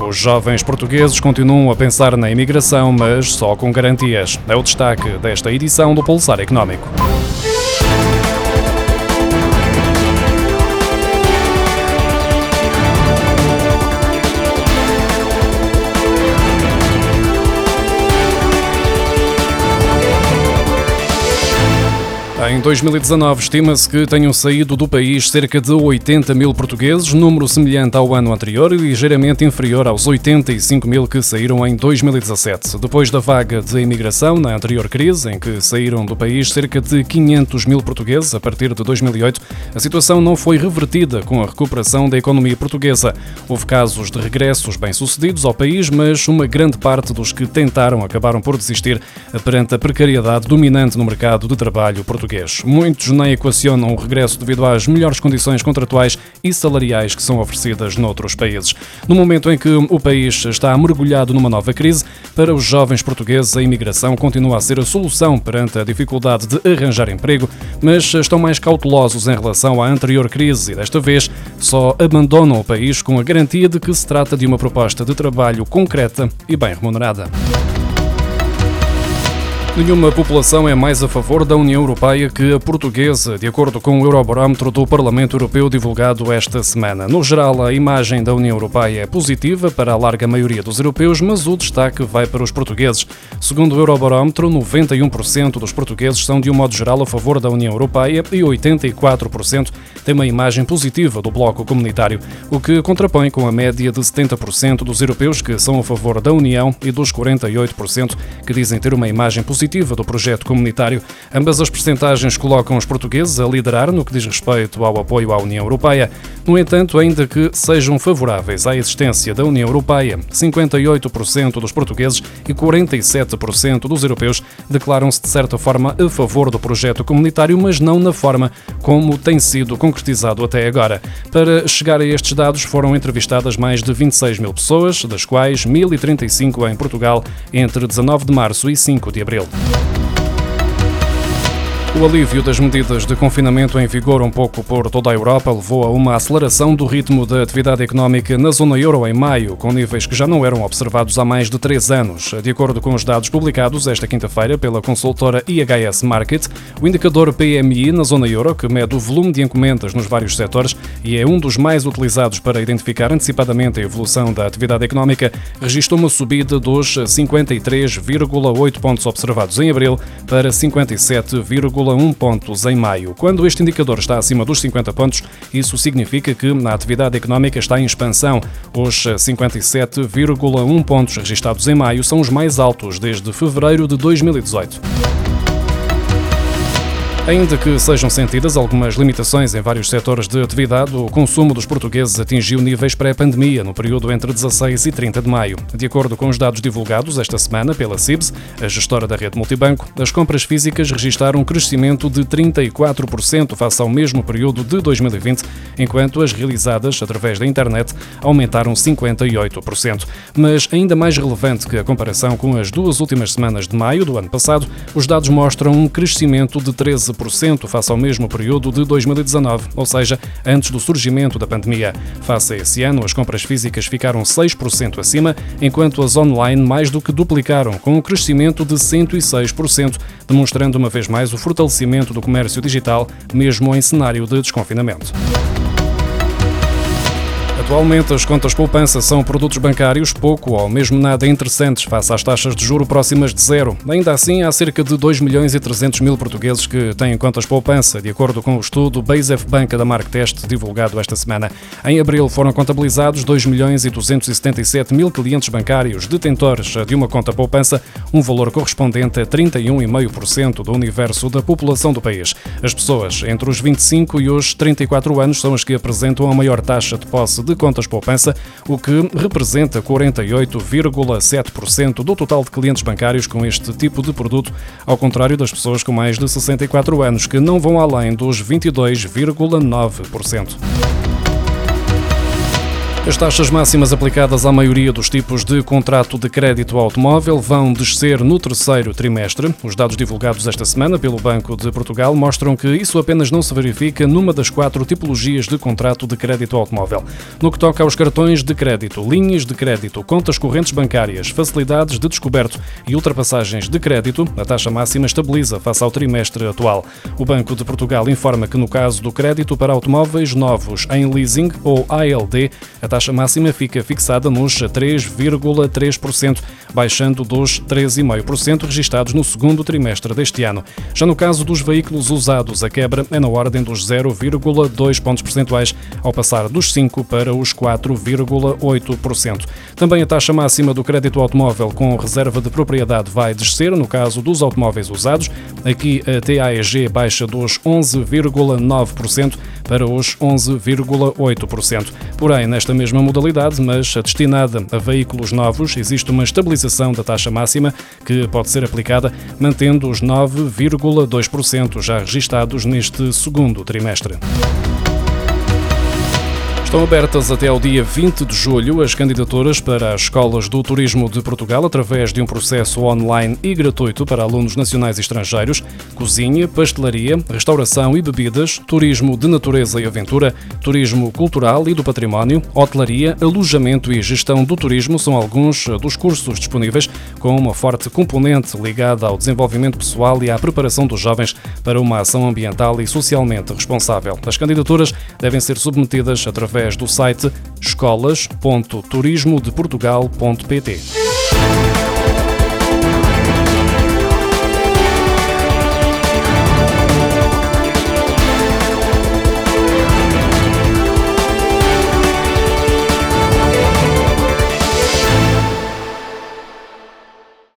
Os jovens portugueses continuam a pensar na imigração, mas só com garantias. É o destaque desta edição do Pulsar Económico. Em 2019, estima-se que tenham saído do país cerca de 80 mil portugueses, número semelhante ao ano anterior e ligeiramente inferior aos 85 mil que saíram em 2017. Depois da vaga de imigração na anterior crise, em que saíram do país cerca de 500 mil portugueses a partir de 2008, a situação não foi revertida com a recuperação da economia portuguesa. Houve casos de regressos bem-sucedidos ao país, mas uma grande parte dos que tentaram acabaram por desistir perante a precariedade dominante no mercado de trabalho português português. Muitos nem equacionam o regresso devido às melhores condições contratuais e salariais que são oferecidas noutros países. No momento em que o país está mergulhado numa nova crise, para os jovens portugueses a imigração continua a ser a solução perante a dificuldade de arranjar emprego, mas estão mais cautelosos em relação à anterior crise e desta vez só abandonam o país com a garantia de que se trata de uma proposta de trabalho concreta e bem remunerada. Nenhuma população é mais a favor da União Europeia que a portuguesa, de acordo com o Eurobarómetro do Parlamento Europeu divulgado esta semana. No geral, a imagem da União Europeia é positiva para a larga maioria dos europeus, mas o destaque vai para os portugueses. Segundo o Eurobarómetro, 91% dos portugueses são, de um modo geral, a favor da União Europeia e 84% têm uma imagem positiva do bloco comunitário, o que contrapõe com a média de 70% dos europeus que são a favor da União e dos 48% que dizem ter uma imagem positiva positiva do projeto comunitário. Ambas as percentagens colocam os portugueses a liderar no que diz respeito ao apoio à União Europeia. No entanto, ainda que sejam favoráveis à existência da União Europeia, 58% dos portugueses e 47% dos europeus declaram-se de certa forma a favor do projeto comunitário, mas não na forma como tem sido concretizado até agora. Para chegar a estes dados, foram entrevistadas mais de 26 mil pessoas, das quais 1.035 em Portugal, entre 19 de março e 5 de abril. Bye. O alívio das medidas de confinamento em vigor um pouco por toda a Europa levou a uma aceleração do ritmo da atividade económica na zona euro em maio, com níveis que já não eram observados há mais de três anos. De acordo com os dados publicados esta quinta-feira pela consultora IHS Market, o indicador PMI na zona euro, que mede o volume de encomendas nos vários setores e é um dos mais utilizados para identificar antecipadamente a evolução da atividade económica, registrou uma subida dos 53,8 pontos observados em abril para 57,8 1 pontos em maio. Quando este indicador está acima dos 50 pontos, isso significa que a atividade económica está em expansão. Os 57,1 pontos registados em maio são os mais altos desde fevereiro de 2018. Ainda que sejam sentidas algumas limitações em vários setores de atividade, o consumo dos portugueses atingiu níveis pré-pandemia no período entre 16 e 30 de maio. De acordo com os dados divulgados esta semana pela CIBS, a gestora da rede multibanco, as compras físicas registaram um crescimento de 34% face ao mesmo período de 2020, enquanto as realizadas através da internet aumentaram 58%. Mas ainda mais relevante que a comparação com as duas últimas semanas de maio do ano passado, os dados mostram um crescimento de 13% face ao mesmo período de 2019, ou seja, antes do surgimento da pandemia. Face a esse ano, as compras físicas ficaram 6% acima, enquanto as online mais do que duplicaram, com um crescimento de 106%, demonstrando uma vez mais o fortalecimento do comércio digital, mesmo em cenário de desconfinamento. Atualmente, as contas poupança são produtos bancários pouco ou mesmo nada interessantes face às taxas de juro próximas de zero. Ainda assim, há cerca de 2 milhões e 300 mil portugueses que têm contas poupança, de acordo com o estudo BaseF Banca da Marktest, divulgado esta semana. Em abril foram contabilizados 2 milhões e 277 mil clientes bancários detentores de uma conta poupança, um valor correspondente a 31,5% do universo da população do país. As pessoas entre os 25 e os 34 anos são as que apresentam a maior taxa de posse de contas poupança, o que representa 48,7% do total de clientes bancários com este tipo de produto, ao contrário das pessoas com mais de 64 anos, que não vão além dos 22,9%. As taxas máximas aplicadas à maioria dos tipos de contrato de crédito automóvel vão descer no terceiro trimestre. Os dados divulgados esta semana pelo Banco de Portugal mostram que isso apenas não se verifica numa das quatro tipologias de contrato de crédito automóvel. No que toca aos cartões de crédito, linhas de crédito, contas correntes bancárias, facilidades de descoberto e ultrapassagens de crédito, a taxa máxima estabiliza face ao trimestre atual. O Banco de Portugal informa que no caso do crédito para automóveis novos em leasing ou ALD, a taxa máxima fica fixada nos 3,3%, baixando dos 3,5% registados no segundo trimestre deste ano. Já no caso dos veículos usados, a quebra é na ordem dos 0,2 pontos percentuais, ao passar dos 5 para os 4,8%. Também a taxa máxima do crédito automóvel com reserva de propriedade vai descer no caso dos automóveis usados. Aqui a TAEG baixa dos 11,9% para os 11,8%. Porém, nesta mesma modalidade, mas destinada a veículos novos, existe uma estabilização da taxa máxima que pode ser aplicada mantendo os 9,2% já registados neste segundo trimestre. Estão abertas até ao dia 20 de julho as candidaturas para as escolas do turismo de Portugal através de um processo online e gratuito para alunos nacionais e estrangeiros, cozinha, pastelaria, restauração e bebidas, turismo de natureza e aventura, turismo cultural e do património, hotelaria, alojamento e gestão do turismo são alguns dos cursos disponíveis com uma forte componente ligada ao desenvolvimento pessoal e à preparação dos jovens para uma ação ambiental e socialmente responsável. As candidaturas devem ser submetidas através através do site escolas.turismodeportugal.pt.